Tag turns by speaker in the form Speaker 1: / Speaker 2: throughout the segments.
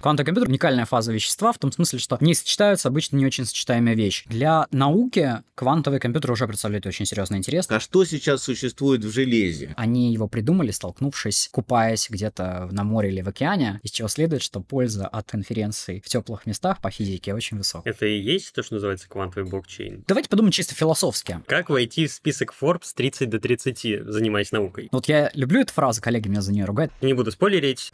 Speaker 1: Квантовый компьютер — уникальная фаза вещества в том смысле, что не сочетаются обычно не очень сочетаемые вещи. Для науки квантовый компьютер уже представляет очень серьезный интерес.
Speaker 2: А что сейчас существует в железе?
Speaker 1: Они его придумали, столкнувшись, купаясь где-то на море или в океане, из чего следует, что польза от конференций в теплых местах по физике очень высокая.
Speaker 3: Это и есть то, что называется квантовый блокчейн?
Speaker 1: Давайте подумаем чисто философски.
Speaker 3: Как войти в список Forbes 30 до 30, занимаясь наукой?
Speaker 1: Вот я люблю эту фразу, коллеги меня за нее ругают.
Speaker 3: Не буду спойлерить.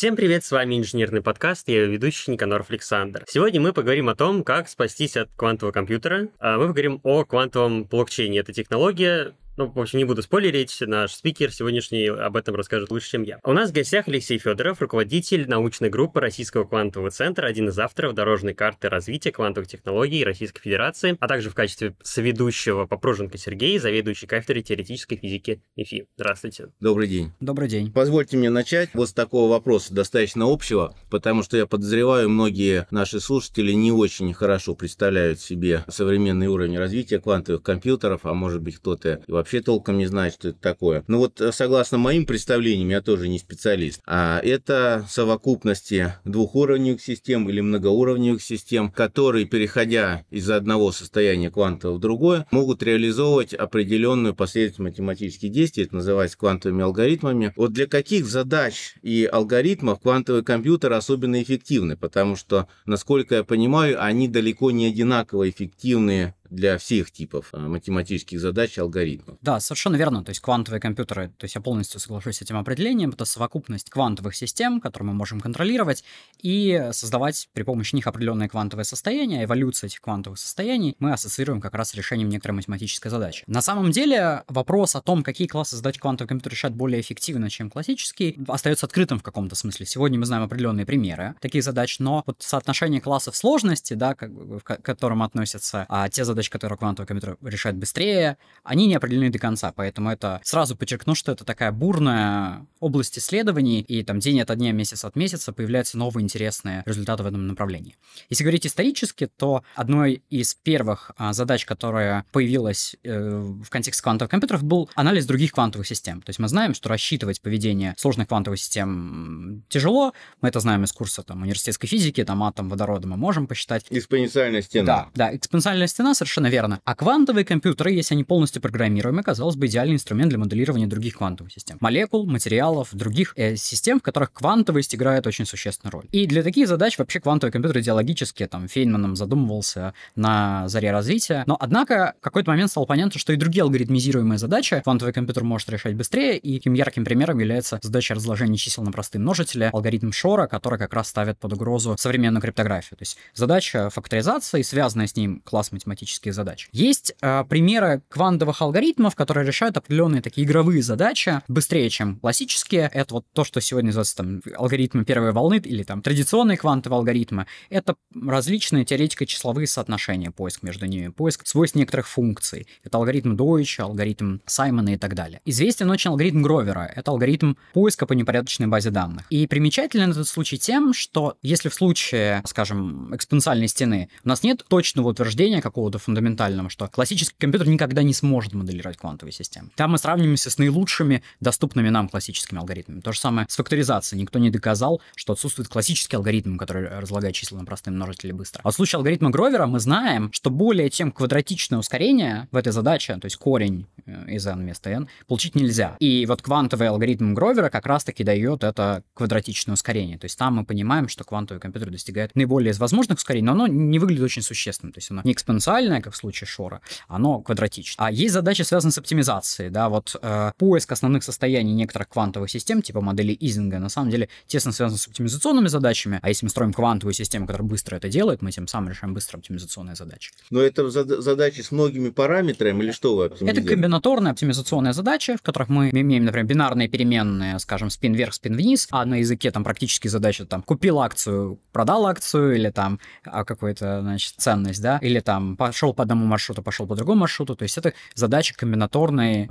Speaker 3: Всем привет, с вами инженерный подкаст, я его ведущий Никаноров Александр. Сегодня мы поговорим о том, как спастись от квантового компьютера. А Мы поговорим о квантовом блокчейне. Это технология, ну, в общем, не буду спойлерить, наш спикер сегодняшний об этом расскажет лучше, чем я. У нас в гостях Алексей Федоров, руководитель научной группы Российского квантового центра, один из авторов дорожной карты развития квантовых технологий Российской Федерации, а также в качестве соведущего Попруженко Сергей, заведующий кафедрой теоретической физики МИФИ. Здравствуйте.
Speaker 2: Добрый день.
Speaker 1: Добрый день.
Speaker 2: Позвольте мне начать вот с такого вопроса, достаточно общего, потому что я подозреваю, многие наши слушатели не очень хорошо представляют себе современный уровень развития квантовых компьютеров, а может быть кто-то и вообще толком не знает, что это такое. Но вот э, согласно моим представлениям, я тоже не специалист, а это совокупности двухуровневых систем или многоуровневых систем, которые, переходя из одного состояния квантового в другое, могут реализовывать определенную последовательность математических действий, это называется квантовыми алгоритмами. Вот для каких задач и алгоритмов квантовый компьютер особенно эффективны, потому что, насколько я понимаю, они далеко не одинаково эффективны для всех типов э, математических задач и алгоритмов.
Speaker 1: Да, совершенно верно. То есть квантовые компьютеры, то есть я полностью соглашусь с этим определением, это совокупность квантовых систем, которые мы можем контролировать и создавать при помощи них определенные квантовые состояния. Эволюция этих квантовых состояний мы ассоциируем как раз с решением некоторой математической задачи. На самом деле вопрос о том, какие классы задач квантовый компьютер решает более эффективно, чем классический, остается открытым в каком-то смысле. Сегодня мы знаем определенные примеры таких задач, но вот соотношение классов сложности, да, как к которым относятся а, те задачи, задачи, которые квантовый компьютер решает быстрее, они не определены до конца, поэтому это сразу подчеркну, что это такая бурная область исследований, и там день ото дня, месяц от месяца появляются новые интересные результаты в этом направлении. Если говорить исторически, то одной из первых а, задач, которая появилась э, в контексте квантовых компьютеров, был анализ других квантовых систем. То есть мы знаем, что рассчитывать поведение сложных квантовых систем тяжело, мы это знаем из курса там, университетской физики, там атом водорода мы можем посчитать.
Speaker 2: Экспоненциальная стена.
Speaker 1: Да, да, экспоненциальная стена совершенно Совершенно верно. А квантовые компьютеры, если они полностью программируемы, казалось бы, идеальный инструмент для моделирования других квантовых систем. Молекул, материалов, других э, систем, в которых квантовость играет очень существенную роль. И для таких задач вообще квантовый компьютер идеологически, там, Фейнманом задумывался на заре развития. Но, однако, в какой-то момент стало понятно, что и другие алгоритмизируемые задачи квантовый компьютер может решать быстрее, и таким ярким примером является задача разложения чисел на простые множители, алгоритм Шора, который как раз ставит под угрозу современную криптографию. То есть задача факторизации, связанная с ним класс математических математических задач. Есть э, примеры квантовых алгоритмов, которые решают определенные такие игровые задачи быстрее, чем классические. Это вот то, что сегодня называется там алгоритмы первой волны или там традиционные квантовые алгоритмы. Это различные теоретико-числовые соотношения, поиск между ними, поиск свойств некоторых функций. Это алгоритм Дойча, алгоритм Саймона и так далее. Известен очень алгоритм Гровера. Это алгоритм поиска по непорядочной базе данных. И примечателен этот случай тем, что если в случае, скажем, экспоненциальной стены у нас нет точного утверждения какого-то фундаментального, что классический компьютер никогда не сможет моделировать квантовые системы. Там мы сравниваемся с наилучшими доступными нам классическими алгоритмами. То же самое с факторизацией. Никто не доказал, что отсутствует классический алгоритм, который разлагает числа на простые множители быстро. А в случае алгоритма Гровера мы знаем, что более чем квадратичное ускорение в этой задаче, то есть корень э, из n вместо n, получить нельзя. И вот квантовый алгоритм Гровера как раз-таки дает это квадратичное ускорение. То есть там мы понимаем, что квантовый компьютер достигает наиболее из возможных ускорений, но оно не выглядит очень существенным. То есть оно не экспоненциальное, как в случае Шора, оно квадратичное. А есть задачи, связанные с оптимизацией, да, вот э, поиск основных состояний некоторых квантовых систем, типа модели Изинга, на самом деле тесно связан с оптимизационными задачами, а если мы строим квантовую систему, которая быстро это делает, мы тем самым решаем быстро оптимизационные задачи.
Speaker 2: Но это задачи с многими параметрами или что вы
Speaker 1: Это комбинация комбинаторные оптимизационные задачи, в которых мы имеем, например, бинарные переменные, скажем, спин вверх, спин вниз, а на языке там практически задача там купил акцию, продал акцию, или там а, какую-то, значит, ценность, да, или там пошел по одному маршруту, пошел по другому маршруту, то есть это задачи комбинаторной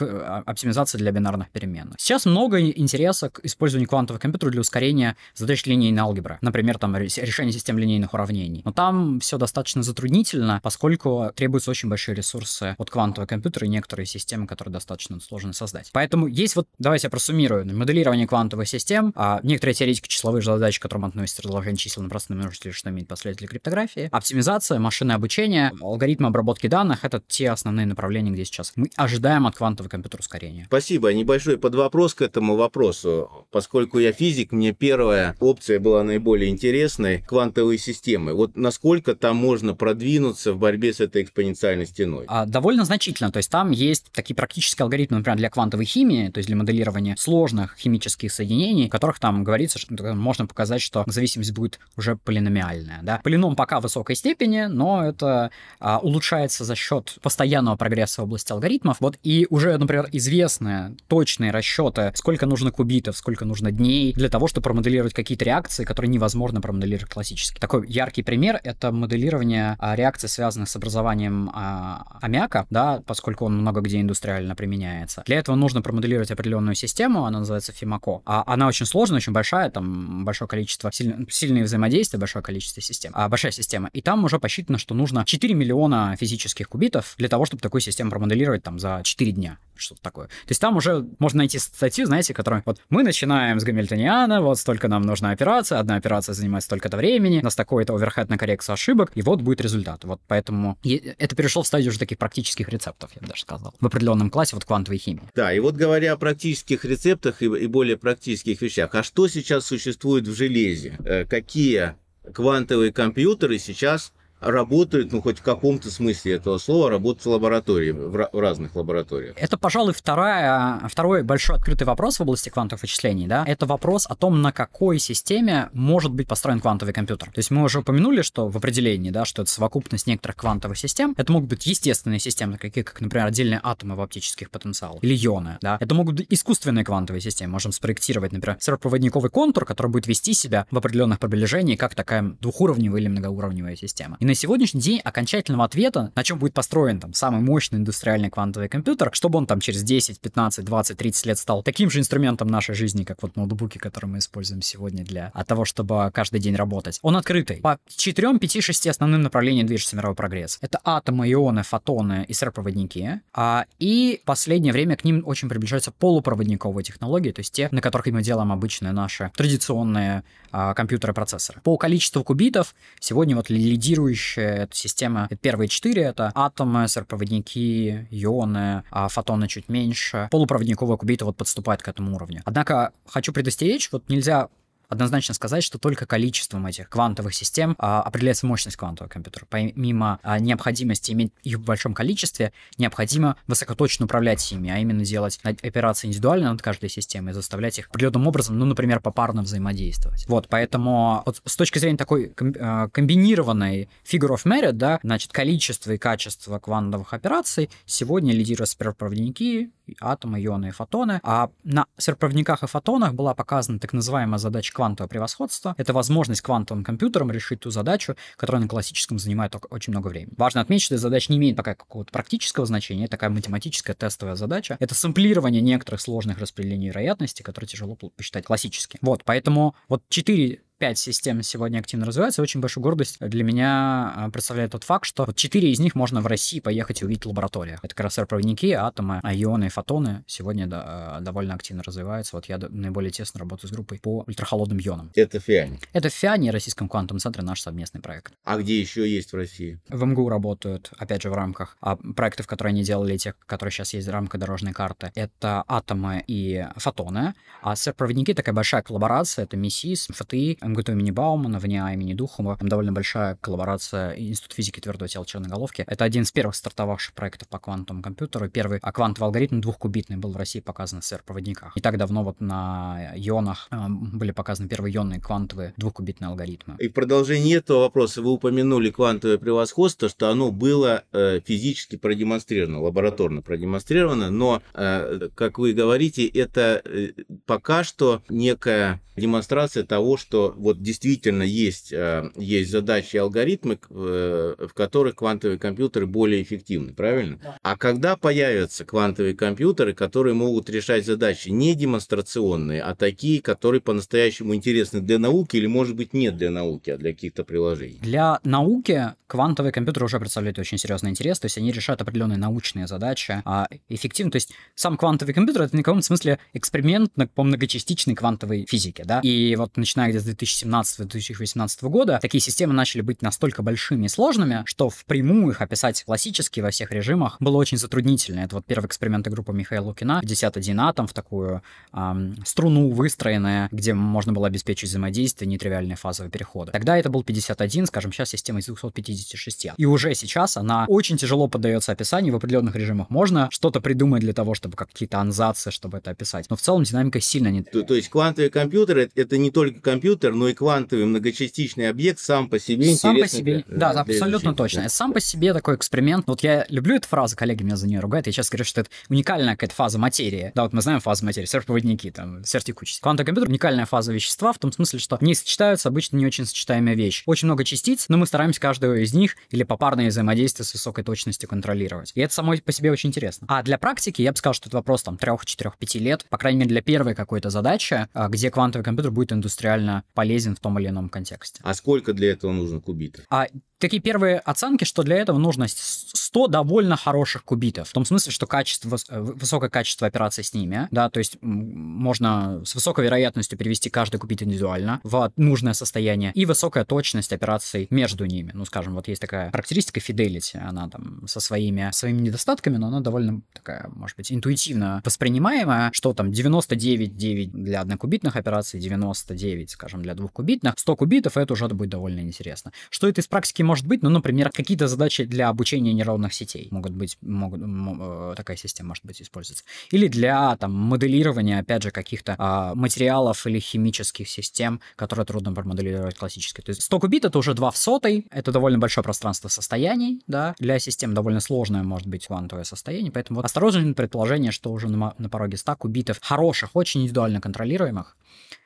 Speaker 1: а, оптимизации для бинарных переменных. Сейчас много интереса к использованию квантового компьютера для ускорения задач линейной алгебры, например, там решение систем линейных уравнений. Но там все достаточно затруднительно, поскольку требуются очень большие ресурсы от квантового компьютера и некоторые системы, которые достаточно сложно создать. Поэтому есть вот, давайте я просуммирую, моделирование квантовых систем, а некоторые теоретики числовых задачи, к которым относятся разложение чисел на простые множители, что имеет последователи криптографии, оптимизация, машинное обучение, алгоритмы обработки данных — это те основные направления, где сейчас мы ожидаем от квантового компьютера ускорения.
Speaker 2: Спасибо. Небольшой подвопрос к этому вопросу. Поскольку я физик, мне первая опция была наиболее интересной — квантовые системы. Вот насколько там можно продвинуться в борьбе с этой экспоненциальной стеной?
Speaker 1: А, довольно значительно. То есть там есть такие практические алгоритмы, например, для квантовой химии, то есть для моделирования сложных химических соединений, в которых там говорится, что можно показать, что зависимость будет уже полиномиальная. Да? Полином пока в высокой степени, но это а, улучшается за счет постоянного прогресса в области алгоритмов. Вот и уже, например, известные точные расчеты, сколько нужно кубитов, сколько нужно дней для того, чтобы промоделировать какие-то реакции, которые невозможно промоделировать классически. Такой яркий пример — это моделирование а, реакций, связанных с образованием а, аммиака, да, поскольку он много где индустриально применяется. Для этого нужно промоделировать определенную систему, она называется FIMACO. А она очень сложная, очень большая, там большое количество, сильно, сильные взаимодействия, большое количество систем, а, большая система. И там уже посчитано, что нужно 4 миллиона физических кубитов для того, чтобы такую систему промоделировать там за 4 дня что-то такое. То есть там уже можно найти статью, знаете, которая вот мы начинаем с Гамильтониана, вот столько нам нужна операция, одна операция занимает столько-то времени, у нас такой-то оверхед на коррекцию ошибок, и вот будет результат. Вот поэтому это перешло в стадию уже таких практических рецептов, я бы даже сказал, в определенном классе вот квантовой химии.
Speaker 2: Да, и вот говоря о практических рецептах и, и более практических вещах, а что сейчас существует в железе? Э, какие квантовые компьютеры сейчас работают, ну, хоть в каком-то смысле этого слова, работают в лаборатории, в, разных лабораториях.
Speaker 1: Это, пожалуй, вторая, второй большой открытый вопрос в области квантовых вычислений, да, это вопрос о том, на какой системе может быть построен квантовый компьютер. То есть мы уже упомянули, что в определении, да, что это совокупность некоторых квантовых систем, это могут быть естественные системы, такие как, например, отдельные атомы в оптических потенциалах, или ионы, да, это могут быть искусственные квантовые системы, можем спроектировать, например, сервопроводниковый контур, который будет вести себя в определенных приближениях, как такая двухуровневая или многоуровневая система. И на сегодняшний день окончательного ответа, на чем будет построен там самый мощный индустриальный квантовый компьютер, чтобы он там через 10, 15, 20, 30 лет стал таким же инструментом нашей жизни, как вот ноутбуки, которые мы используем сегодня для того, чтобы каждый день работать. Он открытый. По 4, 5, 6 основным направлениям движется мировой прогресс. Это атомы, ионы, фотоны и сверхпроводники. А, и в последнее время к ним очень приближаются полупроводниковые технологии, то есть те, на которых мы делаем обычные наши традиционные а, компьютеры, процессоры. По количеству кубитов сегодня вот лидирующие следующая это система, первые четыре это атомы, сверхпроводники, ионы, а фотоны чуть меньше. Полупроводниковые кубиты вот подступают к этому уровню. Однако хочу предостеречь, вот нельзя однозначно сказать, что только количеством этих квантовых систем а, определяется мощность квантового компьютера. Помимо а, необходимости иметь их в большом количестве, необходимо высокоточно управлять ими, а именно делать операции индивидуально над каждой системой, заставлять их определенным образом, ну, например, попарно взаимодействовать. Вот, поэтому вот с точки зрения такой а, комбинированной figure of merit, да, значит, количество и качество квантовых операций сегодня лидируют сверхпроводники, атомы, ионы и фотоны, а на сверхпроводниках и фотонах была показана так называемая задача квантового превосходства. Это возможность квантовым компьютерам решить ту задачу, которая на классическом занимает очень много времени. Важно отметить, что эта задача не имеет пока какого-то практического значения, это такая математическая тестовая задача. Это сэмплирование некоторых сложных распределений вероятности, которые тяжело посчитать классически. Вот, поэтому вот четыре пять систем сегодня активно развиваются. Очень большую гордость для меня а, представляет тот факт, что вот четыре из них можно в России поехать и увидеть в лабораториях. Это как раз проводники, атомы, ионы и фотоны сегодня да, а, довольно активно развиваются. Вот я наиболее тесно работаю с группой по ультрахолодным ионам.
Speaker 2: Это ФИАНИ?
Speaker 1: Это ФИАНИ, Российском квантовом центре, наш совместный проект.
Speaker 2: А где еще есть в России?
Speaker 1: В МГУ работают, опять же, в рамках а, проектов, которые они делали, тех, которые сейчас есть в рамках дорожной карты. Это атомы и фотоны. А проводники такая большая коллаборация, это МИСИС, ФТИ, МГТУ имени Баумана, ВНИА имени Духова. Там довольно большая коллаборация Институт физики твердого тела черноголовки. Это один из первых стартовавших проектов по квантовому компьютеру. Первый а квантовый алгоритм двухкубитный был в России показан в сверхпроводниках. Не так давно вот на ионах э, были показаны первые ионные квантовые двухкубитные алгоритмы.
Speaker 2: И в продолжении этого вопроса вы упомянули квантовое превосходство, что оно было э, физически продемонстрировано, лабораторно продемонстрировано, но, э, как вы говорите, это э, пока что некая демонстрация того, что вот действительно есть, э, есть задачи и алгоритмы, э, в которых квантовые компьютеры более эффективны, правильно? Да. А когда появятся квантовые компьютеры, которые могут решать задачи не демонстрационные, а такие, которые по-настоящему интересны для науки или, может быть, нет для науки, а для каких-то приложений?
Speaker 1: Для науки квантовые компьютеры уже представляют очень серьезный интерес, то есть они решают определенные научные задачи, а эффективно, то есть сам квантовый компьютер это в каком-то смысле эксперимент по многочастичной квантовой физике, да, и вот начиная где-то с 2017-2018 года такие системы начали быть настолько большими и сложными, что впрямую их описать классически во всех режимах было очень затруднительно. Это вот первый эксперимент группы Михаила Лукина, 51 атом в такую эм, струну выстроенная, где можно было обеспечить взаимодействие, нетривиальные фазовые переходы. Тогда это был 51, скажем, сейчас система из 256. И уже сейчас она очень тяжело поддается описанию в определенных режимах. Можно что-то придумать для того, чтобы какие-то анзацы, чтобы это описать. Но в целом динамика сильно не...
Speaker 2: То, то есть компьютеры компьютер это не только компьютер, но и квантовый многочастичный объект сам по себе
Speaker 1: Сам по себе, да, да абсолютно точно. Сам по себе такой эксперимент. Вот я люблю эту фразу, коллеги меня за нее ругают, я сейчас говорю, что это уникальная какая-то фаза материи. Да, вот мы знаем фазу материи, сверхпроводники, там, сверхтекучесть. Квантовый компьютер — уникальная фаза вещества в том смысле, что не сочетаются обычно не очень сочетаемые вещи. Очень много частиц, но мы стараемся каждую из них или попарное взаимодействие с высокой точностью контролировать. И это само по себе очень интересно. А для практики я бы сказал, что это вопрос там 3-4-5 лет, по крайней мере, для первой какой-то задачи, а, где квантовый компьютер будет индустриально реально полезен в том или ином контексте.
Speaker 2: А сколько для этого нужно кубитов?
Speaker 1: А такие первые оценки, что для этого нужно 100 довольно хороших кубитов. В том смысле, что качество, э, высокое качество операции с ними, да, то есть можно с высокой вероятностью перевести каждый кубит индивидуально в нужное состояние и высокая точность операций между ними. Ну, скажем, вот есть такая характеристика Fidelity, она там со своими, своими недостатками, но она довольно такая, может быть, интуитивно воспринимаемая, что там 99,9 для однокубитных операций, 99, скажем, для двухкубитных, 100 кубитов, это уже будет довольно интересно. Что это из практики может быть, ну, например, какие-то задачи для обучения нейронных сетей могут быть, могут, э, такая система может быть использоваться. Или для там моделирования, опять же, каких-то а, материалов или химических систем, которые трудно промоделировать классически. То есть 100 кубит это уже 2 в сотой, это довольно большое пространство состояний, да, для систем довольно сложное может быть квантовое состояние, поэтому вот осторожно предположение, что уже на, на пороге 100 кубитов хороших, очень индивидуально контролируемых,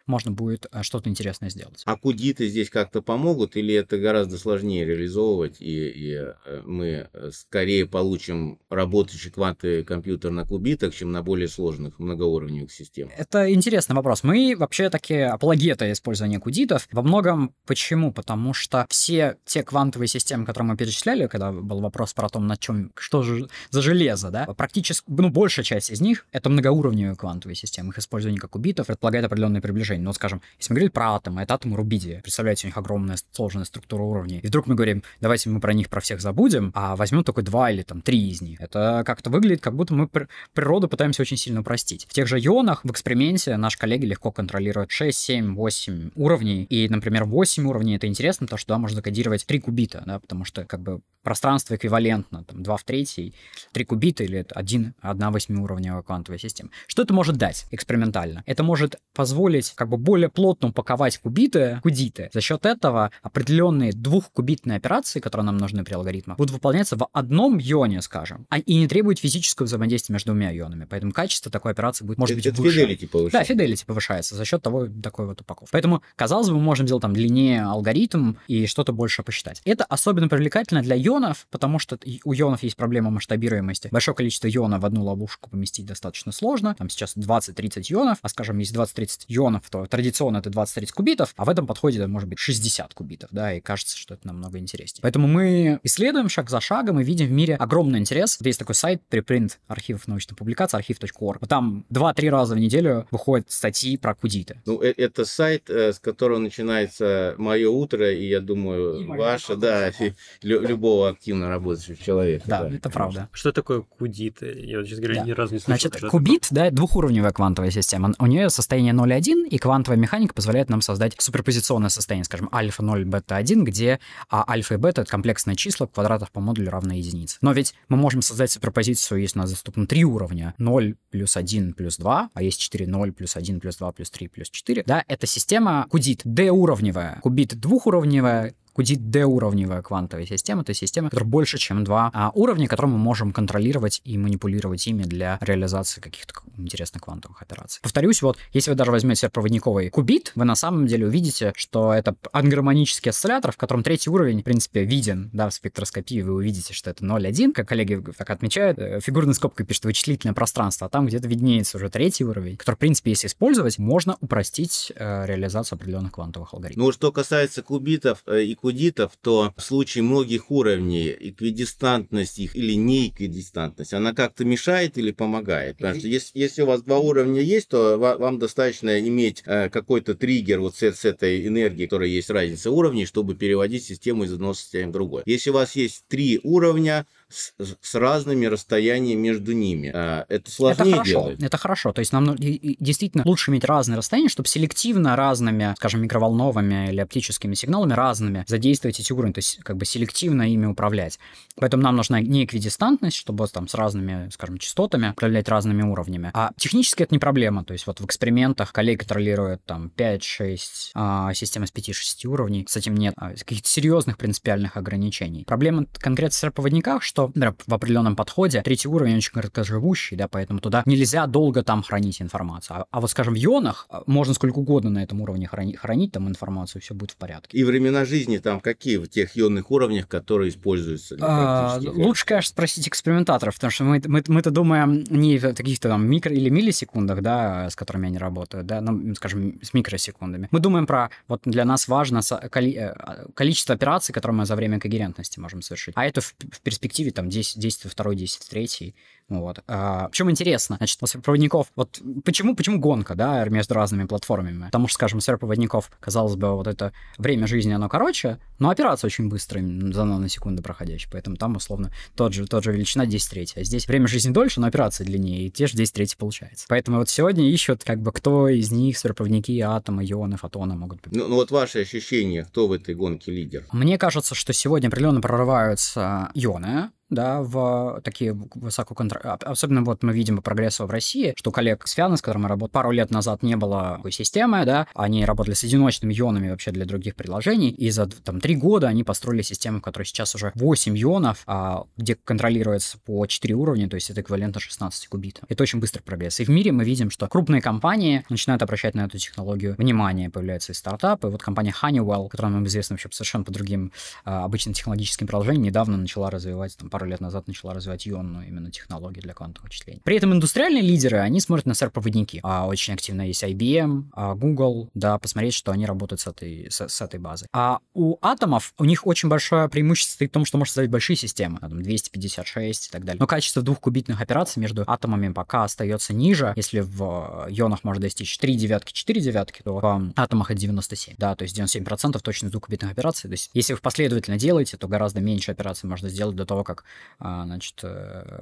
Speaker 1: можно будет э, что-то интересное сделать.
Speaker 2: А кудиты здесь как-то помогут или это гораздо сложнее реализовывать, и, и э, мы э, скорее получим работающий квантовый компьютер на кубитах, чем на более сложных многоуровневых системах?
Speaker 1: Это интересный вопрос. Мы вообще такие апологеты использования кудитов. Во многом почему? Потому что все те квантовые системы, которые мы перечисляли, когда был вопрос про то, на чем, что же за железо, да, практически, ну, большая часть из них — это многоуровневые квантовые системы. Их использование как кубитов предполагает определенное приближение решений. Ну, скажем, если мы говорили про атомы, это атомы рубидия. Представляете, у них огромная сложная структура уровней. И вдруг мы говорим, давайте мы про них про всех забудем, а возьмем только два или там три из них. Это как-то выглядит, как будто мы природу пытаемся очень сильно упростить. В тех же ионах в эксперименте наши коллеги легко контролируют 6, 7, 8 уровней. И, например, 8 уровней это интересно, потому что туда можно закодировать 3 кубита, да, потому что как бы пространство эквивалентно, там, 2 в 3, 3 кубита или 1, 1 восьмиуровневая квантовая система. Что это может дать экспериментально? Это может позволить как бы более плотно упаковать кубиты, кудиты. За счет этого определенные двухкубитные операции, которые нам нужны при алгоритмах, будут выполняться в одном ионе, скажем, а, и не требуют физического взаимодействия между двумя ионами. Поэтому качество такой операции будет, может
Speaker 2: это,
Speaker 1: быть, выше.
Speaker 2: Fidelity повышается.
Speaker 1: Да, fidelity повышается за счет того такой вот упаковки. Поэтому, казалось бы, мы можем сделать там длиннее алгоритм и что-то больше посчитать. Это особенно привлекательно для ионов, потому что у ионов есть проблема масштабируемости. Большое количество ионов в одну ловушку поместить достаточно сложно. Там сейчас 20-30 ионов, а скажем, есть 20-30 ионов, то традиционно это 20-30 кубитов, а в этом подходе это может быть 60 кубитов, да, и кажется, что это намного интереснее. Поэтому мы исследуем шаг за шагом и видим в мире огромный интерес. Есть такой сайт припринт архивов научных публикаций, архив.орг. Вот там 2-3 раза в неделю выходят статьи про кудиты.
Speaker 2: Ну, э, это сайт, э, с которого начинается мое утро, и я думаю, и ваше, да, любого активно работающего человека.
Speaker 1: Да, это правда.
Speaker 3: Что такое кудит? Я вот, честно говоря,
Speaker 1: Да.
Speaker 3: ни разу не слышал.
Speaker 1: Значит, кубит, да, двухуровневая квантовая система. У нее состояние 0,1, и квантовая механика позволяет нам создать суперпозиционное состояние, скажем, альфа 0, бета 1, где а, альфа и бета — это комплексные числа квадратов по модулю равны единице. Но ведь мы можем создать суперпозицию, если у нас доступно три уровня. 0 плюс 1 плюс 2, а есть 4, 0 плюс 1 плюс 2 плюс 3 плюс 4. Да, эта система кудит D-уровневая, кубит двухуровневая, Кудит D-уровневая квантовая система, это система, которая больше, чем два а, уровня, которые мы можем контролировать и манипулировать ими для реализации каких-то интересных квантовых операций. Повторюсь, вот, если вы даже возьмете проводниковый кубит, вы на самом деле увидите, что это ангармонический осциллятор, в котором третий уровень, в принципе, виден, да, в спектроскопии вы увидите, что это 0,1, как коллеги так отмечают, э, фигурной скобкой пишет вычислительное пространство, а там где-то виднеется уже третий уровень, который, в принципе, если использовать, можно упростить э, реализацию определенных квантовых алгоритмов.
Speaker 2: Ну, что касается кубитов э, и кудитов, то в случае многих уровней эквидистантность их или неэквидистантность, она как-то мешает или помогает? Потому что если, если у вас два уровня есть, то ва- вам достаточно иметь э, какой-то триггер вот с, с этой энергией, которая есть разница уровней, чтобы переводить систему из одного состояния в другое. Если у вас есть три уровня, с, с разными расстояниями между ними. А, Это
Speaker 1: Это
Speaker 2: сложнее
Speaker 1: хорошо,
Speaker 2: делать.
Speaker 1: это хорошо. То есть нам действительно лучше иметь разные расстояния, чтобы селективно разными, скажем, микроволновыми или оптическими сигналами разными задействовать эти уровни, то есть как бы селективно ими управлять. Поэтому нам нужна не эквидистантность, чтобы там с разными, скажем, частотами управлять разными уровнями. А технически это не проблема. То есть вот в экспериментах коллеги контролируют там 5-6 а, систем из 5-6 уровней. С этим нет а, каких-то серьезных принципиальных ограничений. Проблема конкретно с проводниках, что например, в определенном подходе третий уровень очень короткоживущий, да, поэтому туда нельзя долго там хранить информацию. А, а вот, скажем, в ионах а, можно сколько угодно на этом уровне храни- хранить там информацию, все будет в порядке.
Speaker 2: И времена жизни там какие в тех ионных уровнях, которые используются?
Speaker 1: А, лучше, конечно, спросить экспериментаторов, потому что мы, мы, мы-то думаем не в каких-то там микро- или миллисекундах, да, с которыми они работают, да, ну, скажем, с микросекундами. Мы думаем про, вот для нас важно коли- э, количество операций, которые мы за время когерентности можем совершить. А это в, в перспективе там 10, 10 второй, 10 третий. Вот. А, в чем интересно? Значит, у проводников, вот почему, почему гонка, да, между разными платформами? Потому что, скажем, у проводников, казалось бы, вот это время жизни, оно короче, но операция очень быстрая, за наносекунды проходящая, поэтому там, условно, тот же, тот же величина 10 третий. А здесь время жизни дольше, но операция длиннее, и те же 10 третий получается. Поэтому вот сегодня ищут, как бы, кто из них, суперпроводники, атомы, ионы, фотоны могут.
Speaker 2: Ну, ну вот ваши ощущения, кто в этой гонке лидер?
Speaker 1: Мне кажется, что сегодня определенно прорываются ионы, да, в такие высококонтр... Особенно вот мы видим по прогрессу в России, что коллег с Фиана, с которыми мы работали, пару лет назад не было такой системы, да, они работали с одиночными ионами вообще для других приложений, и за там три года они построили систему, в которой сейчас уже 8 ионов, а, где контролируется по 4 уровня, то есть это эквивалентно 16 кубитам. Это очень быстрый прогресс. И в мире мы видим, что крупные компании начинают обращать на эту технологию внимание, появляются и стартапы. Вот компания Honeywell, которая нам известна вообще совершенно по другим а, обычным технологическим приложениям, недавно начала развивать, там, пару лет назад начала развивать ионную именно технологию для квантовых вычислений. При этом индустриальные лидеры, они смотрят на сервопроводники. А очень активно есть IBM, а, Google, да, посмотреть, что они работают с этой, с, с этой базой. А у атомов, у них очень большое преимущество стоит в том, что можно создать большие системы, там, 256 и так далее. Но качество двухкубитных операций между атомами пока остается ниже. Если в ионах можно достичь 3 девятки, 4 девятки, то в атомах это 97. Да, то есть 97% точность двухкубитных операций. То есть если вы последовательно делаете, то гораздо меньше операций можно сделать до того, как а, значит, э,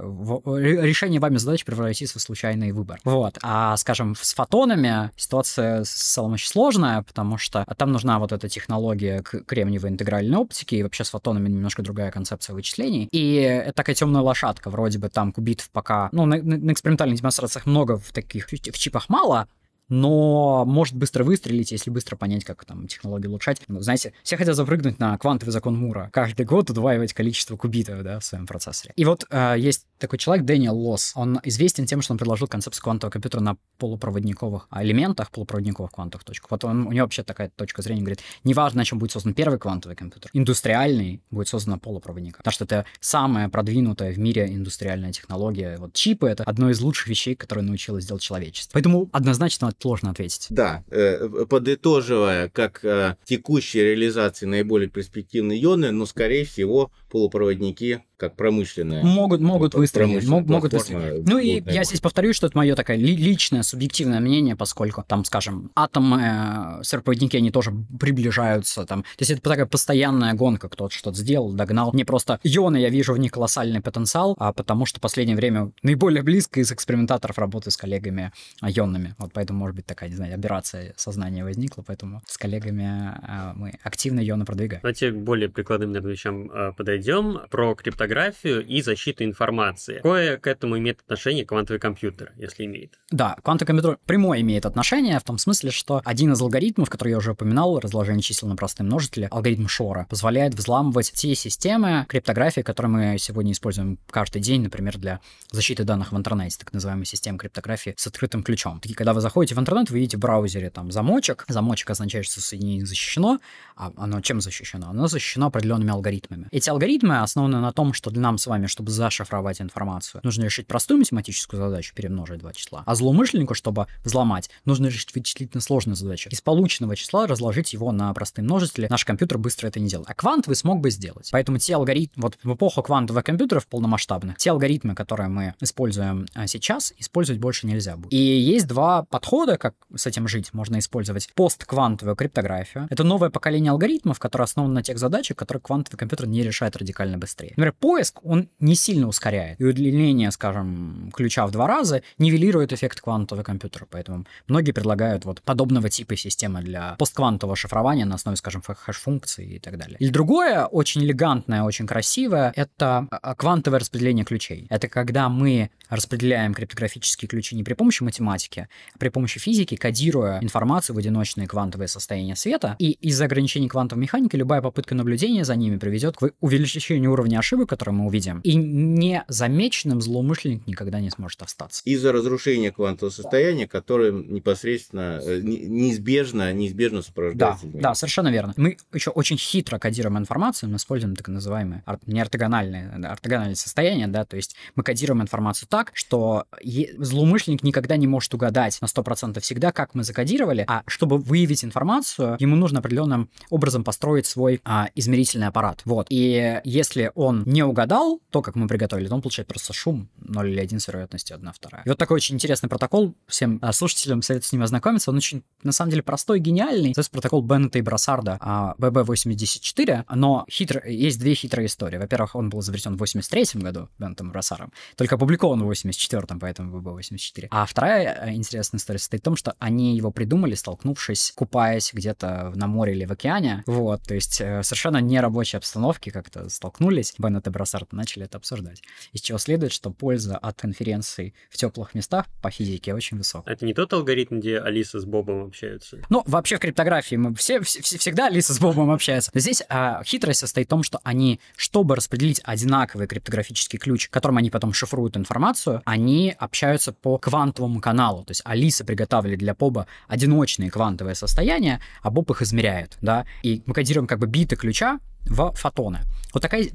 Speaker 1: решение вами задачи превратится в случайный выбор. Вот. А, скажем, с фотонами ситуация целом очень сложная, потому что там нужна вот эта технология кремниевой интегральной оптики, и вообще с фотонами немножко другая концепция вычислений. И это такая темная лошадка, вроде бы там кубитов пока... Ну, на- на экспериментальных демонстрациях много, в таких в чипах мало, но может быстро выстрелить, если быстро понять, как там технологию улучшать. Ну, знаете, все хотят запрыгнуть на квантовый закон Мура. Каждый год удваивать количество кубитов да, в своем процессоре. И вот э, есть такой человек, Дэниел Лосс. Он известен тем, что он предложил концепцию квантового компьютера на полупроводниковых элементах, полупроводниковых квантовых точках. Вот он, у него вообще такая точка зрения говорит, неважно, на чем будет создан первый квантовый компьютер, индустриальный будет создан на полупроводниках. Потому что это самая продвинутая в мире индустриальная технология. Вот чипы — это одно из лучших вещей, которые научилось делать человечество. Поэтому однозначно сложно ответить.
Speaker 2: Да, э, подытоживая, как э, текущей реализации наиболее перспективные ионы, но, скорее всего, полупроводники как промышленная.
Speaker 1: Могут, могут выстрелить, мог, могут выстрелить. Ну и я здесь повторюсь, что это мое такое ли- личное, субъективное мнение, поскольку там, скажем, атомы, э, они тоже приближаются там. То есть это такая постоянная гонка, кто-то что-то сделал, догнал. Не просто ионы, я вижу в них колоссальный потенциал, а потому что в последнее время наиболее близко из экспериментаторов работаю с коллегами а, ионными. Вот поэтому, может быть, такая, не знаю, операция сознания возникла, поэтому с коллегами э, мы активно ионы продвигаем.
Speaker 3: Давайте к более прикладным наверное, вещам э, подойдем. Про криптографию и защиту информации. Какое к этому имеет отношение квантовый компьютер, если имеет?
Speaker 1: Да, квантовый компьютер прямое имеет отношение в том смысле, что один из алгоритмов, который я уже упоминал, разложение чисел на простые множители, алгоритм Шора, позволяет взламывать те системы криптографии, которые мы сегодня используем каждый день, например, для защиты данных в интернете, так называемые системы криптографии с открытым ключом. Такие, когда вы заходите в интернет, вы видите в браузере там замочек, замочек означает, что соединение защищено, а оно чем защищено? Оно защищено определенными алгоритмами. Эти алгоритмы основаны на том, что для нам с вами, чтобы зашифровать информацию, нужно решить простую математическую задачу, перемножить два числа. А злоумышленнику, чтобы взломать, нужно решить вычислительно сложную задачу. Из полученного числа разложить его на простые множители. Наш компьютер быстро это не делает. А квантовый смог бы сделать. Поэтому те алгоритмы, вот в эпоху квантовых компьютеров полномасштабных, те алгоритмы, которые мы используем а, сейчас, использовать больше нельзя будет. И есть два подхода, как с этим жить. Можно использовать постквантовую криптографию. Это новое поколение алгоритмов, которое основано на тех задачах, которые квантовый компьютер не решает радикально быстрее. Например, поиск, он не сильно ускоряет. И удлинение, скажем, ключа в два раза нивелирует эффект квантового компьютера. Поэтому многие предлагают вот подобного типа системы для постквантового шифрования на основе, скажем, хэш-функций и так далее. Или другое, очень элегантное, очень красивое, это а, квантовое распределение ключей. Это когда мы распределяем криптографические ключи не при помощи математики, а при помощи физики, кодируя информацию в одиночные квантовые состояния света. И из-за ограничений квантовой механики любая попытка наблюдения за ними приведет к увеличению уровня ошибок, которые мы увидим. И незамеченным злоумышленник никогда не сможет остаться.
Speaker 2: Из-за разрушения квантового состояния, которое непосредственно, э, не- неизбежно, неизбежно
Speaker 1: Да,
Speaker 2: сопровождается. изменением.
Speaker 1: да, совершенно верно. Мы еще очень хитро кодируем информацию, мы используем так называемые ор- не ортогональные, да, состояния, да, то есть мы кодируем информацию так, что злоумышленник никогда не может угадать на 100% всегда, как мы закодировали, а чтобы выявить информацию, ему нужно определенным образом построить свой а, измерительный аппарат. Вот. И если он не угадал то, как мы приготовили, то он получает просто шум 0 или 1 с вероятностью 1 вторая. И вот такой очень интересный протокол. Всем а, слушателям советую с ним ознакомиться. Он очень, на самом деле, простой гениальный. Это протокол Беннета и Брассарда а, BB84, но хитро... есть две хитрые истории. Во-первых, он был изобретен в 83 году Беннетом и Брассаром, только опубликован в 84 поэтому BB84. А вторая э, интересная история состоит в том, что они его придумали, столкнувшись, купаясь где-то на море или в океане. Вот, то есть э, совершенно нерабочей обстановке как-то столкнулись. Беннет и Брассард начали это обсуждать. Из чего следует, что польза от конференций в теплых местах по физике очень высокая.
Speaker 3: Это не тот алгоритм, где Алиса с Бобом общаются?
Speaker 1: Ну, вообще в криптографии мы все, все- все- всегда Алиса с Бобом общаются. Но здесь а, хитрость состоит в том, что они, чтобы распределить одинаковый криптографический ключ, которым они потом шифруют информацию, они общаются по квантовому каналу. То есть Алиса приготовили для Боба одиночные квантовые состояния, а Боб их измеряет, да. И мы кодируем как бы биты ключа в фотоны. Вот такая,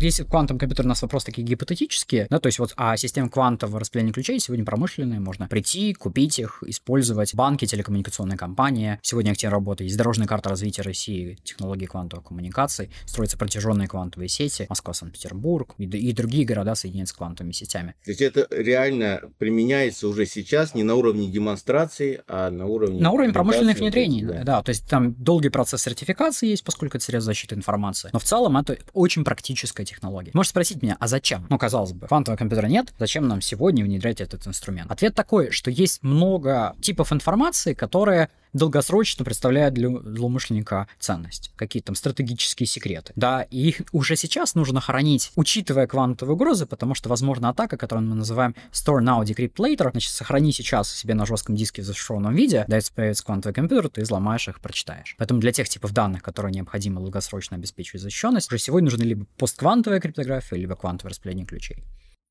Speaker 1: если в квантовом компьютере у нас вопросы такие гипотетические, да, то есть вот, а система квантового распределения ключей сегодня промышленные, можно прийти, купить их, использовать банки, телекоммуникационные компании. Сегодня активно работает, есть дорожная карта развития России, технологии квантовых коммуникаций, строятся протяженные квантовые сети, Москва, Санкт-Петербург и, и другие города соединяются с квантовыми сетями.
Speaker 2: То есть это реально применяется уже сейчас не на уровне демонстрации, а на уровне...
Speaker 1: На уровне промышленных внедрений,
Speaker 2: да.
Speaker 1: да. то есть там долгий процесс сертификации есть, поскольку это средство защиты информации. Но в целом это очень практическая технология. Можешь спросить меня, а зачем? Ну, казалось бы, квантового компьютера нет, зачем нам сегодня внедрять этот инструмент? Ответ такой, что есть много типов информации, которые долгосрочно представляют для злоумышленника ценность, какие-то там стратегические секреты. Да, и их уже сейчас нужно хранить, учитывая квантовые угрозы, потому что, возможно, атака, которую мы называем Store Now, Decrypt Later, значит, сохрани сейчас себе на жестком диске в зашифрованном виде, да, если появится квантовый компьютер, ты взломаешь их, прочитаешь. Поэтому для тех типов данных, которые необходимо долгосрочно обеспечивать защищенность, уже сегодня нужны либо постквантовая криптография, либо квантовое распределение ключей.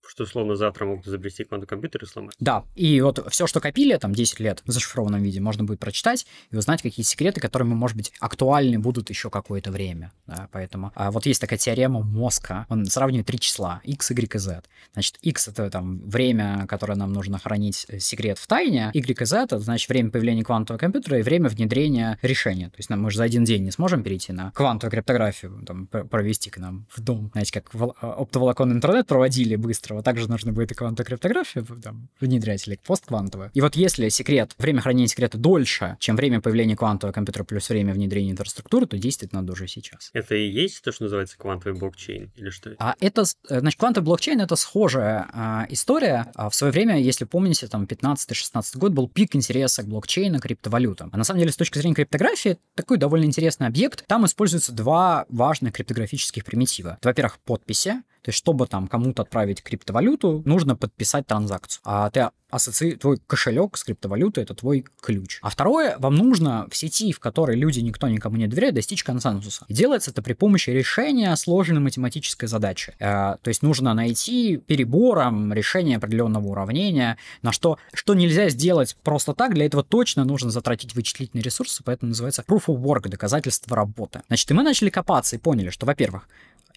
Speaker 3: Что, условно, завтра могут изобрести квантовый компьютер и сломать.
Speaker 1: Да, и вот все, что копили там 10 лет в зашифрованном виде, можно будет прочитать и узнать какие секреты, которые, может быть, актуальны будут еще какое-то время. Да, поэтому а вот есть такая теорема мозга, он сравнивает три числа, x, y и z. Значит, x — это там время, которое нам нужно хранить э, секрет в тайне, y и z — это, значит, время появления квантового компьютера и время внедрения решения. То есть нам, мы же за один день не сможем перейти на квантовую криптографию, там, провести к нам в дом. Знаете, как а, оптоволоконный интернет проводили быстро, вот также нужно будет и квантовую криптографию там, внедрять или постквантовую. И вот если секрет, время хранения секрета дольше, чем время появления квантового компьютера плюс время внедрения инфраструктуры, то действовать надо уже сейчас.
Speaker 3: Это и есть то, что называется квантовый блокчейн или что это?
Speaker 1: А это, э, значит, квантовый блокчейн это схожая а, история. А в свое время, если помните, там 15-16 год был пик интереса к блокчейну, криптовалютам. А на самом деле, с точки зрения криптографии, такой довольно интересный объект. Там используются два важных криптографических примитива. Это, во-первых, подписи, то есть, чтобы там кому-то отправить криптовалюту, нужно подписать транзакцию. А ты ассоци... твой кошелек с криптовалютой это твой ключ. А второе, вам нужно в сети, в которой люди никто никому не доверяет, достичь консенсуса. И делается это при помощи решения сложной математической задачи. Э, то есть нужно найти перебором решение определенного уравнения, на что, что нельзя сделать просто так. Для этого точно нужно затратить вычислительные ресурсы, поэтому называется proof of work, доказательство работы. Значит, и мы начали копаться и поняли, что, во-первых,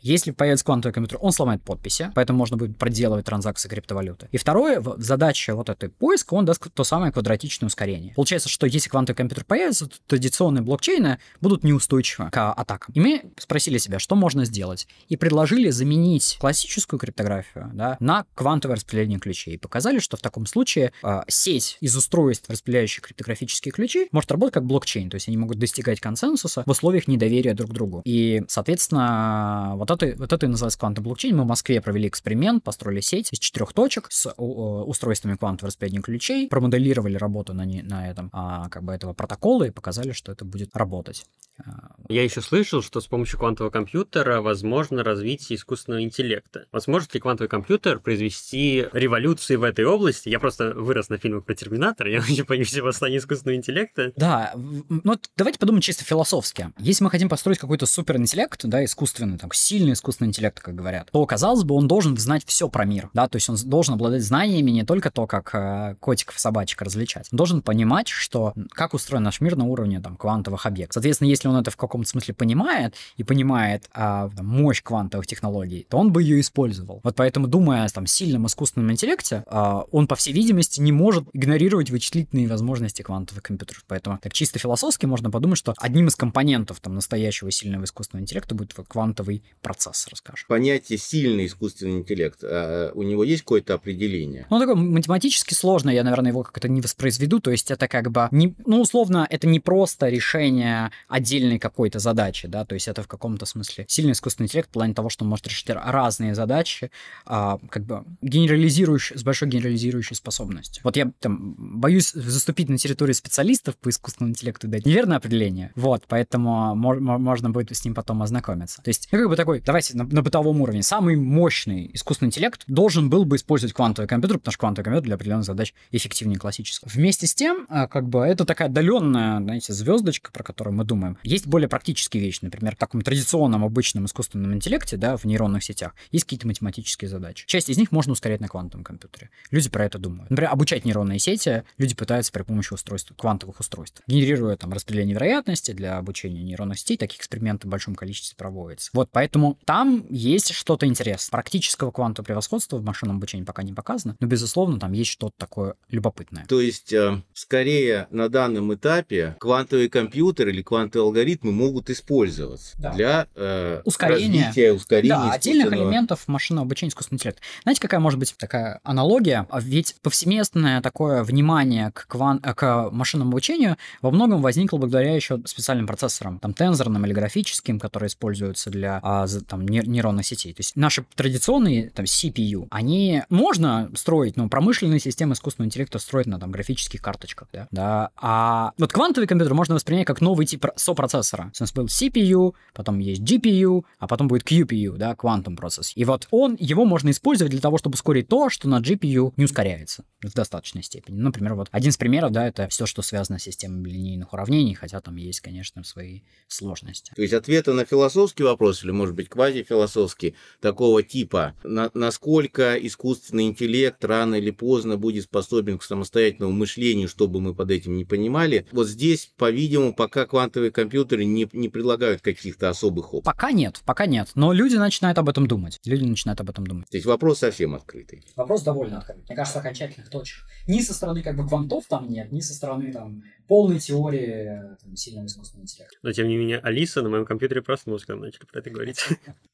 Speaker 1: если появится квантовый компьютер, он сломает подписи, поэтому можно будет проделывать транзакции криптовалюты. И второе, задача вот этой поиска, он даст то самое квадратичное ускорение. Получается, что если квантовый компьютер появится, то традиционные блокчейны будут неустойчивы к атакам. И мы спросили себя, что можно сделать, и предложили заменить классическую криптографию да, на квантовое распределение ключей. И показали, что в таком случае э, сеть из устройств, распределяющих криптографические ключи, может работать как блокчейн, то есть они могут достигать консенсуса в условиях недоверия друг к другу. И, соответственно, вот вот это, вот это и называется квантовый блокчейн. Мы в Москве провели эксперимент, построили сеть из четырех точек с устройствами квантового распределения ключей, промоделировали работу на, не, на этом, а, как бы этого протокола и показали, что это будет работать.
Speaker 3: А, Я еще слышал, что с помощью квантового компьютера возможно развитие искусственного интеллекта. Возможно ли квантовый компьютер произвести революции в этой области? Я просто вырос на фильмах про Терминатор, я очень боюсь восстания искусственного интеллекта.
Speaker 1: Да, ну давайте подумаем чисто философски. Если мы хотим построить какой-то суперинтеллект, да, искусственный, там, сильный искусственный интеллект, как говорят, то, казалось бы, он должен знать все про мир, да, то есть он должен обладать знаниями не только то, как э, котиков, собачек различать. Он должен понимать, что как устроен наш мир на уровне там квантовых объектов. Соответственно, если он это в каком-то смысле понимает и понимает а, там, мощь квантовых технологий, то он бы ее использовал. Вот поэтому, думая о там, сильном искусственном интеллекте, а, он, по всей видимости, не может игнорировать вычислительные возможности квантовых компьютеров. Поэтому так чисто философски можно подумать, что одним из компонентов там, настоящего сильного искусственного интеллекта будет квантовый процессор, скажем.
Speaker 2: Понятие сильный искусственный интеллект, а у него есть какое-то определение?
Speaker 1: Ну, такое математически сложно, я, наверное, его как-то не воспроизведу, то есть это как бы, не, ну, условно, это не просто решение отдельной какой-то задачи, да, то есть это в каком-то смысле сильный искусственный интеллект в плане того, что он может решить разные задачи, а, как бы генерализирующий, с большой генерализирующей способностью. Вот я там боюсь заступить на территорию специалистов по искусственному интеллекту дать неверное определение, вот, поэтому можно будет с ним потом ознакомиться. То есть, ну, как бы такой, давайте на, на бытовом уровне, самый мощный искусственный интеллект должен был бы использовать квантовый компьютер, потому что квантовый компьютер для определенных задач эффективнее классического. Вместе с тем, а, как бы это такая отдаленная, знаете, звездочка, про которую мы думаем. Есть более практические вещи, например, в таком традиционном обычном искусственном интеллекте, да, в нейронных сетях, есть какие-то математические задачи. Часть из них можно ускорять на квантовом компьютере. Люди про это думают. Например, обучать нейронные сети люди пытаются при помощи устройств, квантовых устройств, генерируя там распределение вероятности для обучения нейронных сетей, таких экспериментов в большом количестве проводится. Вот, поэтому там есть что-то интересное. Практического квантового превосходства в машинном обучении пока не показано, но, безусловно, там есть что-то такое любопытное.
Speaker 2: То есть, э, скорее, на данном этапе квантовый компьютер или квантовые алгоритмы могут использоваться да. для э, ускорения. развития, ускорения
Speaker 1: да, отдельных элементов машинного обучения искусственного интеллекта. Знаете, какая может быть такая аналогия? А ведь повсеместное такое внимание к, кван... к машинному обучению во многом возникло благодаря еще специальным процессорам, там, тензорным или графическим, которые используются для а, там, нейронных сетей. То есть наши традиционные там, CPU, они можно строить, но промышленные системы искусственного интеллекта строить на там, графических карточках, да, да. А вот квантовый компьютер можно воспринять как новый тип сопроцессора. У нас был CPU, потом есть GPU, а потом будет QPU, да, Quantum Process. И вот он, его можно использовать для того, чтобы ускорить то, что на GPU не ускоряется в достаточной степени. Например, вот один из примеров, да, это все, что связано с системой линейных уравнений, хотя там есть, конечно, свои сложности.
Speaker 2: То есть ответы на философский вопрос или, может быть, быть квазифилософский, такого типа, на, насколько искусственный интеллект рано или поздно будет способен к самостоятельному мышлению, чтобы мы под этим не понимали. Вот здесь, по-видимому, пока квантовые компьютеры не, не предлагают каких-то особых опытов.
Speaker 1: Пока нет, пока нет. Но люди начинают об этом думать. Люди начинают об этом думать.
Speaker 2: То есть вопрос совсем открытый.
Speaker 1: Вопрос довольно открытый. Мне кажется, окончательных точек. Ни со стороны как бы квантов там нет, ни со стороны там полной теории там, сильного искусственного интеллекта.
Speaker 3: Но тем не менее, Алиса на моем компьютере проснулась, когда начали про это говорить.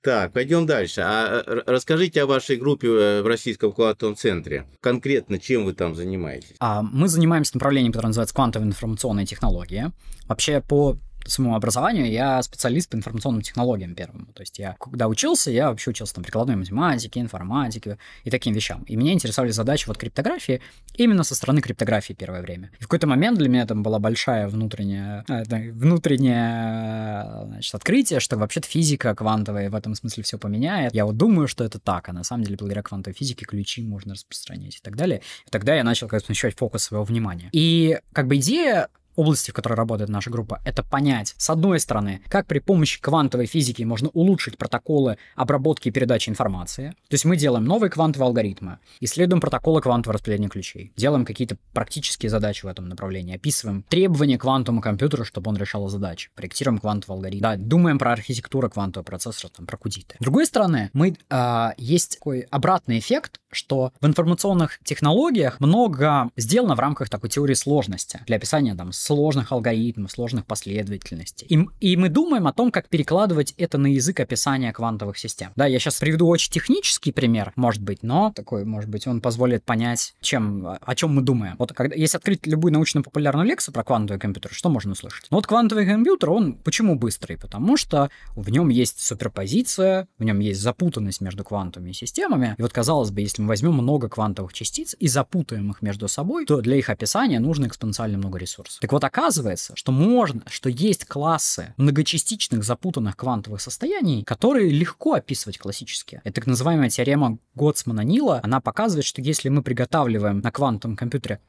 Speaker 2: Так, пойдем дальше. А э, расскажите о вашей группе э, в Российском квантовом центре. Конкретно чем вы там занимаетесь?
Speaker 1: А, мы занимаемся направлением, которое называется квантовая информационная технология. Вообще по своему образованию я специалист по информационным технологиям первым. То есть я, когда учился, я вообще учился там прикладной математике, информатике и таким вещам. И меня интересовали задачи вот криптографии именно со стороны криптографии первое время. И в какой-то момент для меня там была большая внутренняя, э, внутреннее значит, открытие, что вообще-то физика квантовая в этом смысле все поменяет. Я вот думаю, что это так, а на самом деле благодаря квантовой физике ключи можно распространять и так далее. И тогда я начал как бы смещать фокус своего внимания. И как бы идея области, в которой работает наша группа, это понять, с одной стороны, как при помощи квантовой физики можно улучшить протоколы обработки и передачи информации. То есть мы делаем новые квантовые алгоритмы, исследуем протоколы квантового распределения ключей, делаем какие-то практические задачи в этом направлении, описываем требования квантовому компьютеру, чтобы он решал задачи, проектируем квантовый алгоритм, да, думаем про архитектуру квантового процессора, там, про кудиты. С другой стороны, мы, э, есть такой обратный эффект, что в информационных технологиях много сделано в рамках такой теории сложности для описания там сложных алгоритмов, сложных последовательностей. И, и мы думаем о том, как перекладывать это на язык описания квантовых систем. Да, я сейчас приведу очень технический пример, может быть, но такой, может быть, он позволит понять, чем, о чем мы думаем. Вот когда, если открыть любую научно-популярную лекцию про квантовый компьютер, что можно услышать? Ну вот квантовый компьютер, он почему быстрый? Потому что в нем есть суперпозиция, в нем есть запутанность между квантовыми системами. И вот, казалось бы, если мы возьмем много квантовых частиц и запутаем их между собой, то для их описания нужно экспоненциально много ресурсов. Так вот, оказывается, что можно, что есть классы многочастичных запутанных квантовых состояний, которые легко описывать классически. Это так называемая теорема Готсмана-Нила. Она показывает, что если мы приготавливаем на квантовом компьютере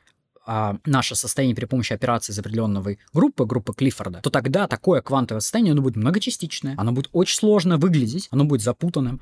Speaker 1: а, наше состояние при помощи операции из определенной группы, группы Клиффорда, то тогда такое квантовое состояние, оно будет многочастичное, оно будет очень сложно выглядеть, оно будет запутанным,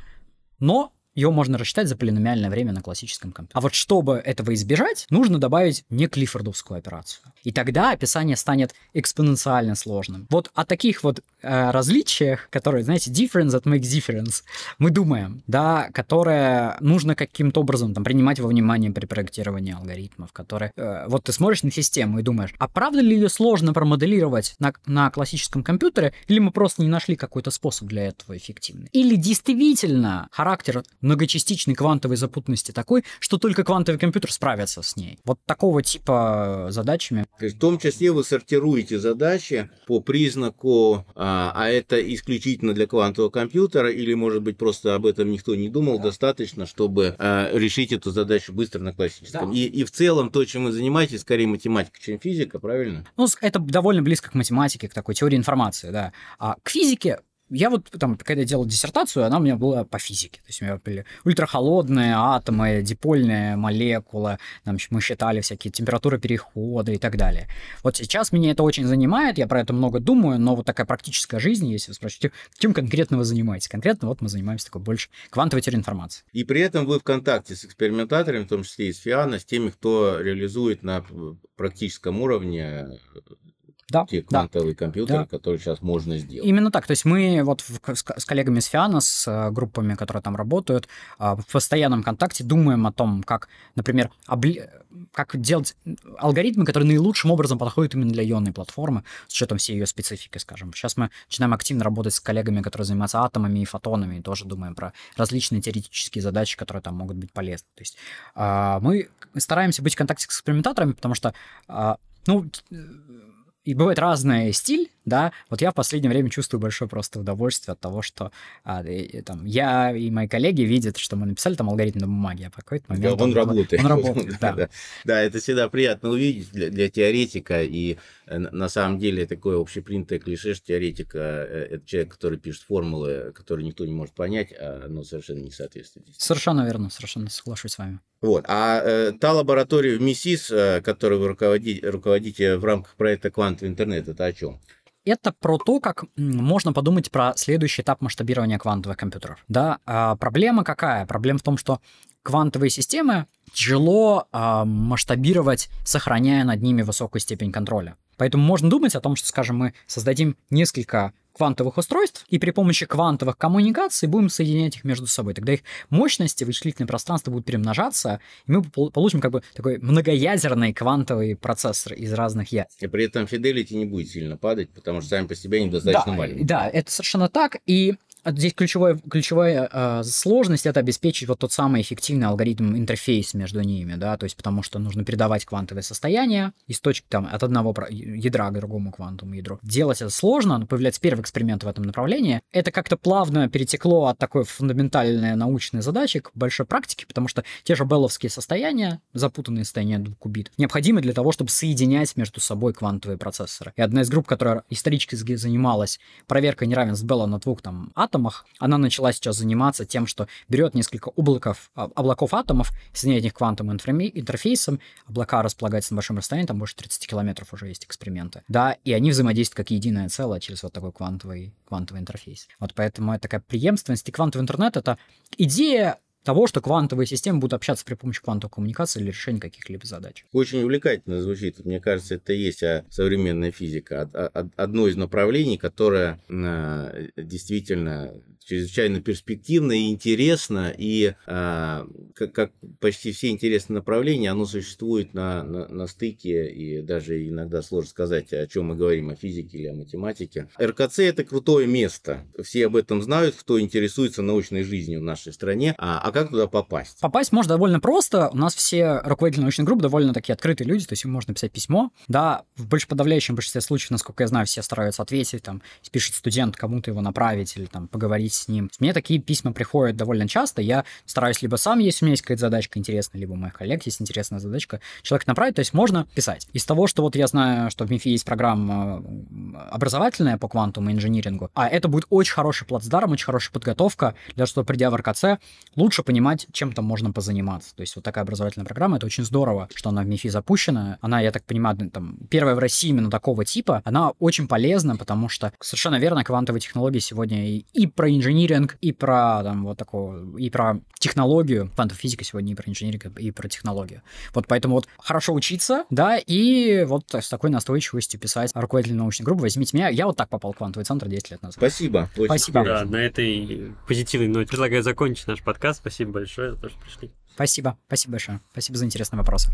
Speaker 1: но его можно рассчитать за полиномиальное время на классическом компьютере. А вот чтобы этого избежать, нужно добавить не клиффордовскую операцию. И тогда описание станет экспоненциально сложным. Вот о таких вот э, различиях, которые, знаете, difference that makes difference, мы думаем, да, которые нужно каким-то образом там принимать во внимание при проектировании алгоритмов, которые... Э, вот ты смотришь на систему и думаешь, а правда ли ее сложно промоделировать на, на классическом компьютере, или мы просто не нашли какой-то способ для этого эффективный? Или действительно характер многочастичной квантовой запутанности такой, что только квантовый компьютер справится с ней. Вот такого типа задачами.
Speaker 2: То есть в том числе вы сортируете задачи по признаку, а, а это исключительно для квантового компьютера, или, может быть, просто об этом никто не думал, да. достаточно, чтобы а, решить эту задачу быстро на классическом. Да. И, и в целом то, чем вы занимаетесь, скорее математика, чем физика, правильно?
Speaker 1: Ну, это довольно близко к математике, к такой теории информации, да. А к физике я вот там, когда делал диссертацию, она у меня была по физике. То есть у меня были ультрахолодные атомы, дипольные молекулы, там мы считали всякие температуры перехода и так далее. Вот сейчас меня это очень занимает, я про это много думаю, но вот такая практическая жизнь, если вы спросите, чем конкретно вы занимаетесь? Конкретно вот мы занимаемся такой больше квантовой теорией информации.
Speaker 2: И при этом вы в контакте с экспериментаторами, в том числе и с ФИАНа, с теми, кто реализует на практическом уровне
Speaker 1: да,
Speaker 2: те квантовые
Speaker 1: да,
Speaker 2: компьютеры,
Speaker 1: да.
Speaker 2: которые сейчас можно сделать.
Speaker 1: Именно так. То есть мы вот в, с, с коллегами с Фиана, с э, группами, которые там работают, э, в постоянном контакте думаем о том, как, например, обли... как делать алгоритмы, которые наилучшим образом подходят именно для ионной платформы, с учетом всей ее специфики, скажем. Сейчас мы начинаем активно работать с коллегами, которые занимаются атомами и фотонами, и тоже думаем про различные теоретические задачи, которые там могут быть полезны. То есть э, мы стараемся быть в контакте с экспериментаторами, потому что, ну, и бывает разный стиль, да, вот я в последнее время чувствую большое просто удовольствие от того, что а, и, там, я и мои коллеги видят, что мы написали там алгоритм на бумаге, а в какой-то момент...
Speaker 2: Да, он, он работает.
Speaker 1: Он работает, да.
Speaker 2: да. Да, это всегда приятно увидеть для, для теоретика, и э, на самом деле такое общепринятое клише, что теоретика э, – это человек, который пишет формулы, которые никто не может понять, а оно совершенно не соответствует.
Speaker 1: Совершенно верно, совершенно соглашусь с вами.
Speaker 2: Вот. А э, та лаборатория в МИСИС, э, которую вы руководите, руководите в рамках проекта «Квантовый интернет», это о чем?
Speaker 1: это про то, как можно подумать про следующий этап масштабирования квантовых компьютеров. Да, а проблема какая? Проблема в том, что квантовые системы тяжело а, масштабировать, сохраняя над ними высокую степень контроля. Поэтому можно думать о том, что, скажем, мы создадим несколько квантовых устройств и при помощи квантовых коммуникаций будем соединять их между собой. Тогда их мощности, вычислительное пространство будут перемножаться, и мы получим как бы такой многоядерный квантовый процессор из разных ядер.
Speaker 2: И при этом fidelity не будет сильно падать, потому что сами по себе они достаточно
Speaker 1: да,
Speaker 2: маленькие.
Speaker 1: Да, это совершенно так. И Здесь ключевой, ключевая э, сложность это обеспечить вот тот самый эффективный алгоритм интерфейс между ними, да, то есть потому что нужно передавать квантовое состояние из точки там от одного ядра к другому квантовому ядру. Делать это сложно, но появляется первый эксперимент в этом направлении. Это как-то плавно перетекло от такой фундаментальной научной задачи к большой практике, потому что те же белловские состояния, запутанные состояния двух кубит, необходимы для того, чтобы соединять между собой квантовые процессоры. И одна из групп, которая исторически занималась проверкой неравенств Белла на двух там атомах, она начала сейчас заниматься тем, что берет несколько облаков, а, облаков атомов, соединяет их квантовым интерфейсом, облака располагаются на большом расстоянии, там больше 30 километров уже есть эксперименты, да, и они взаимодействуют как единое целое через вот такой квантовый, квантовый интерфейс. Вот поэтому это такая преемственность, и квантовый интернет — это идея того, что квантовые системы будут общаться при помощи квантовой коммуникации для решения каких-либо задач.
Speaker 2: Очень увлекательно звучит. Мне кажется, это и есть а, современная физика. Одно из направлений, которое а, действительно чрезвычайно перспективно и интересно, и а, как, почти все интересные направления, оно существует на, на, на стыке, и даже иногда сложно сказать, о чем мы говорим, о физике или о математике. РКЦ – это крутое место. Все об этом знают, кто интересуется научной жизнью в нашей стране. А, а как туда попасть?
Speaker 1: Попасть можно довольно просто. У нас все руководители научных групп довольно такие открытые люди, то есть им можно писать письмо. Да, в больш подавляющем большинстве случаев, насколько я знаю, все стараются ответить, там, пишет студент, кому-то его направить или там поговорить с ним. Мне такие письма приходят довольно часто. Я стараюсь либо сам, если у меня есть какая-то задачка интересная, либо у моих коллег есть интересная задачка, человек направить, то есть можно писать. Из того, что вот я знаю, что в МИФИ есть программа образовательная по квантовому инжинирингу, а это будет очень хороший плацдарм, очень хорошая подготовка для того, чтобы, придя в РКЦ, лучше понимать, чем там можно позаниматься. То есть вот такая образовательная программа, это очень здорово, что она в МИФИ запущена. Она, я так понимаю, там, первая в России именно такого типа. Она очень полезна, потому что совершенно верно, квантовые технологии сегодня и, и про инжиниринг, и про там вот такого, и про технологию. Квантовая физика сегодня и про инжиниринг, и про технологию. Вот поэтому вот хорошо учиться, да, и вот с такой настойчивостью писать руководитель научной группы, возьмите меня. Я вот так попал в квантовый центр 10 лет назад.
Speaker 2: Спасибо.
Speaker 1: Спасибо.
Speaker 3: Да, на этой позитивной ноте предлагаю закончить наш подкаст. Спасибо большое за то, что пришли.
Speaker 1: Спасибо. Спасибо большое. Спасибо за интересные вопросы.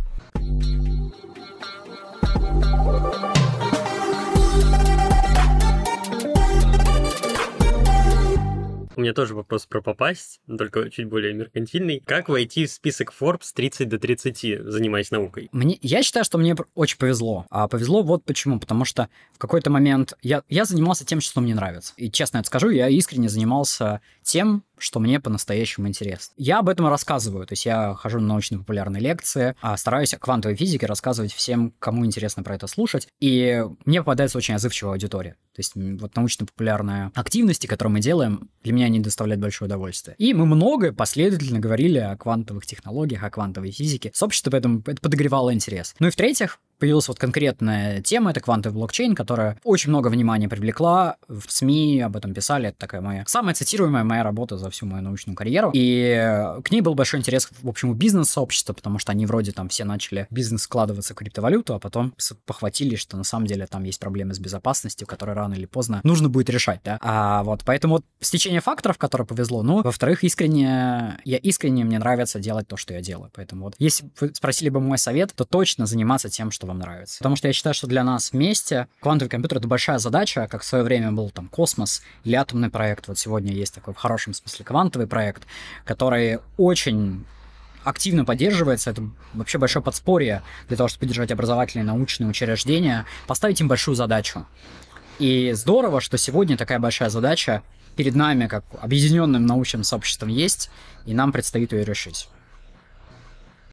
Speaker 3: У меня тоже вопрос про попасть, только чуть более меркантильный. Как войти в список Forbes 30 до 30, занимаясь наукой?
Speaker 1: Мне, я считаю, что мне очень повезло. А повезло вот почему. Потому что в какой-то момент я, я занимался тем, что мне нравится. И честно это скажу, я искренне занимался тем, что мне по-настоящему интересно. Я об этом рассказываю, то есть я хожу на научно-популярные лекции, а стараюсь о квантовой физике рассказывать всем, кому интересно про это слушать, и мне попадается очень отзывчивая аудитория. То есть вот научно-популярные активности, которые мы делаем, для меня они доставляют большое удовольствие. И мы много последовательно говорили о квантовых технологиях, о квантовой физике. Сообщество поэтому это подогревало интерес. Ну и в-третьих, появилась вот конкретная тема, это квантовый блокчейн, которая очень много внимания привлекла, в СМИ об этом писали, это такая моя самая цитируемая моя работа за всю мою научную карьеру, и к ней был большой интерес, в общем, у бизнес-сообщества, потому что они вроде там все начали бизнес складываться в криптовалюту, а потом похватили, что на самом деле там есть проблемы с безопасностью, которые рано или поздно нужно будет решать, да, а вот поэтому вот стечение факторов, которое повезло, ну, во-вторых, искренне, я искренне, мне нравится делать то, что я делаю, поэтому вот, если вы спросили бы мой совет, то точно заниматься тем, что вам нравится. Потому что я считаю, что для нас вместе квантовый компьютер — это большая задача, как в свое время был там космос или атомный проект. Вот сегодня есть такой в хорошем смысле квантовый проект, который очень активно поддерживается. Это вообще большое подспорье для того, чтобы поддержать образовательные научные учреждения, поставить им большую задачу. И здорово, что сегодня такая большая задача перед нами, как объединенным научным сообществом, есть, и нам предстоит ее решить.